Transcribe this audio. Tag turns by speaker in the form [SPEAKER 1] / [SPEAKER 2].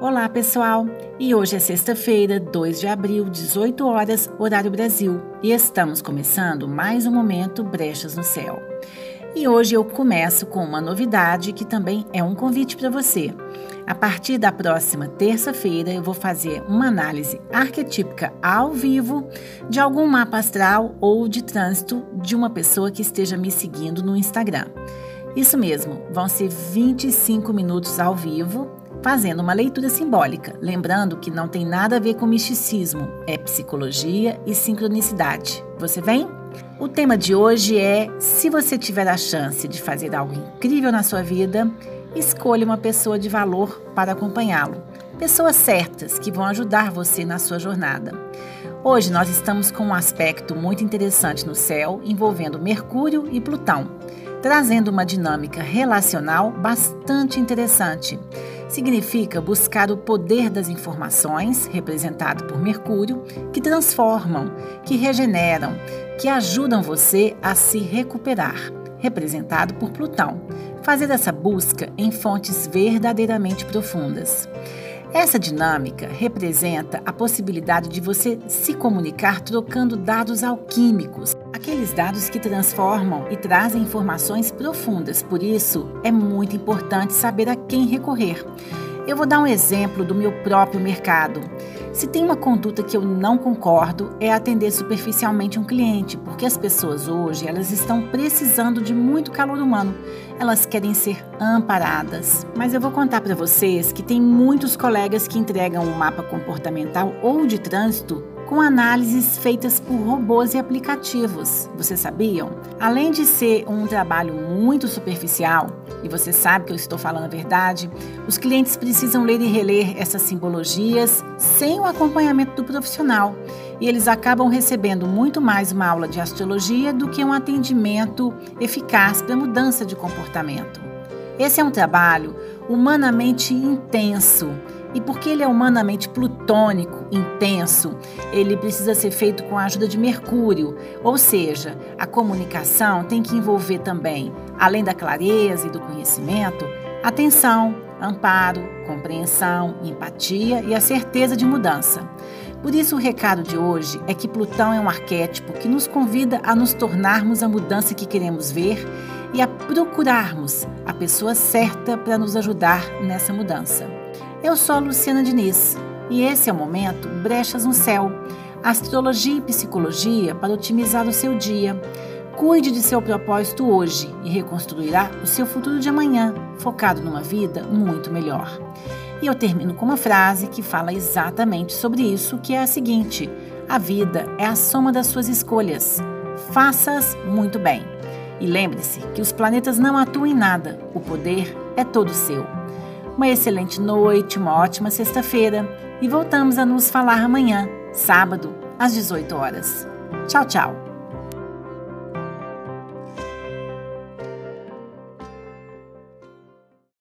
[SPEAKER 1] Olá, pessoal! E hoje é sexta-feira, 2 de abril, 18 horas, horário Brasil, e estamos começando mais um momento Brechas no Céu. E hoje eu começo com uma novidade que também é um convite para você. A partir da próxima terça-feira, eu vou fazer uma análise arquetípica ao vivo de algum mapa astral ou de trânsito de uma pessoa que esteja me seguindo no Instagram. Isso mesmo, vão ser 25 minutos ao vivo fazendo uma leitura simbólica, lembrando que não tem nada a ver com misticismo, é psicologia e sincronicidade. Você vem? O tema de hoje é: se você tiver a chance de fazer algo incrível na sua vida, escolha uma pessoa de valor para acompanhá-lo. Pessoas certas que vão ajudar você na sua jornada. Hoje nós estamos com um aspecto muito interessante no céu envolvendo Mercúrio e Plutão, trazendo uma dinâmica relacional bastante interessante significa buscar o poder das informações, representado por Mercúrio, que transformam, que regeneram, que ajudam você a se recuperar, representado por Plutão. Fazer essa busca em fontes verdadeiramente profundas. Essa dinâmica representa a possibilidade de você se comunicar trocando dados alquímicos, aqueles dados que transformam e trazem informações profundas. Por isso, é muito importante saber a quem recorrer. Eu vou dar um exemplo do meu próprio mercado. Se tem uma conduta que eu não concordo, é atender superficialmente um cliente, porque as pessoas hoje, elas estão precisando de muito calor humano. Elas querem ser amparadas. Mas eu vou contar para vocês que tem muitos colegas que entregam um mapa comportamental ou de trânsito com análises feitas por robôs e aplicativos. Vocês sabiam? Além de ser um trabalho muito superficial, e você sabe que eu estou falando a verdade, os clientes precisam ler e reler essas simbologias sem o acompanhamento do profissional. E eles acabam recebendo muito mais uma aula de astrologia do que um atendimento eficaz para mudança de comportamento. Esse é um trabalho humanamente intenso e porque ele é humanamente plutônico, intenso, ele precisa ser feito com a ajuda de Mercúrio, ou seja, a comunicação tem que envolver também, além da clareza e do conhecimento, atenção, amparo, compreensão, empatia e a certeza de mudança. Por isso, o recado de hoje é que Plutão é um arquétipo que nos convida a nos tornarmos a mudança que queremos ver e a procurarmos a pessoa certa para nos ajudar nessa mudança. Eu sou a Luciana Diniz e esse é o momento Brechas no Céu, astrologia e psicologia para otimizar o seu dia. Cuide de seu propósito hoje e reconstruirá o seu futuro de amanhã, focado numa vida muito melhor. E eu termino com uma frase que fala exatamente sobre isso, que é a seguinte: a vida é a soma das suas escolhas. Faça-as muito bem. E lembre-se que os planetas não atuam em nada, o poder é todo seu. Uma excelente noite, uma ótima sexta-feira e voltamos a nos falar amanhã, sábado, às 18 horas. Tchau, tchau!